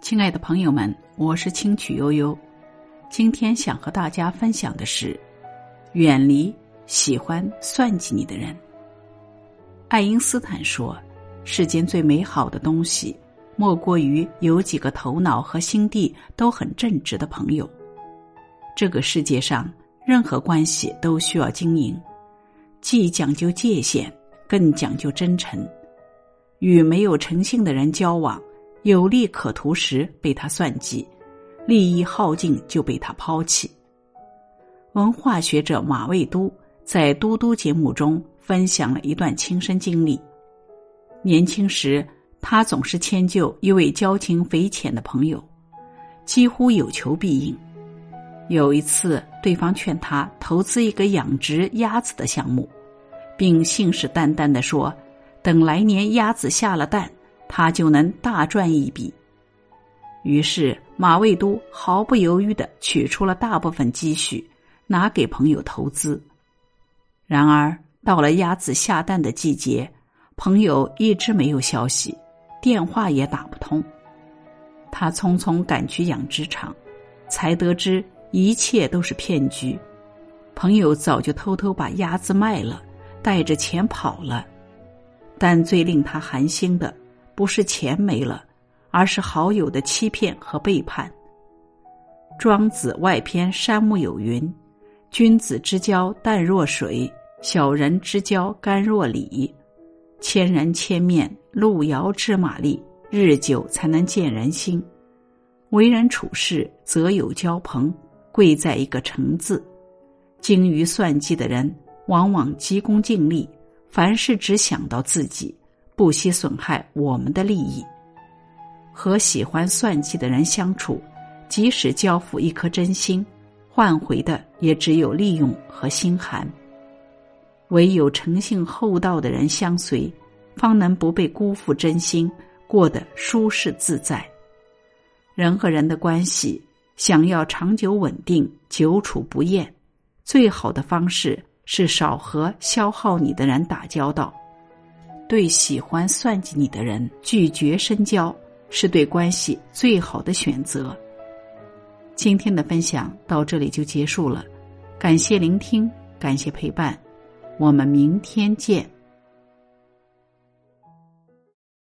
亲爱的朋友们，我是清曲悠悠。今天想和大家分享的是：远离喜欢算计你的人。爱因斯坦说：“世间最美好的东西，莫过于有几个头脑和心地都很正直的朋友。”这个世界上，任何关系都需要经营，既讲究界限，更讲究真诚。与没有诚信的人交往。有利可图时被他算计，利益耗尽就被他抛弃。文化学者马未都在《嘟嘟》节目中分享了一段亲身经历。年轻时，他总是迁就一位交情匪浅的朋友，几乎有求必应。有一次，对方劝他投资一个养殖鸭子的项目，并信誓旦旦的说：“等来年鸭子下了蛋。”他就能大赚一笔。于是马未都毫不犹豫的取出了大部分积蓄，拿给朋友投资。然而到了鸭子下蛋的季节，朋友一直没有消息，电话也打不通。他匆匆赶去养殖场，才得知一切都是骗局。朋友早就偷偷把鸭子卖了，带着钱跑了。但最令他寒心的。不是钱没了，而是好友的欺骗和背叛。庄子外篇山木有云：“君子之交淡若水，小人之交甘若醴。千人千面，路遥知马力，日久才能见人心。为人处事，则有交朋，贵在一个诚字。精于算计的人，往往急功近利，凡事只想到自己。”不惜损害我们的利益，和喜欢算计的人相处，即使交付一颗真心，换回的也只有利用和心寒。唯有诚信厚道的人相随，方能不被辜负真心，过得舒适自在。人和人的关系，想要长久稳定、久处不厌，最好的方式是少和消耗你的人打交道。对喜欢算计你的人拒绝深交，是对关系最好的选择。今天的分享到这里就结束了，感谢聆听，感谢陪伴，我们明天见。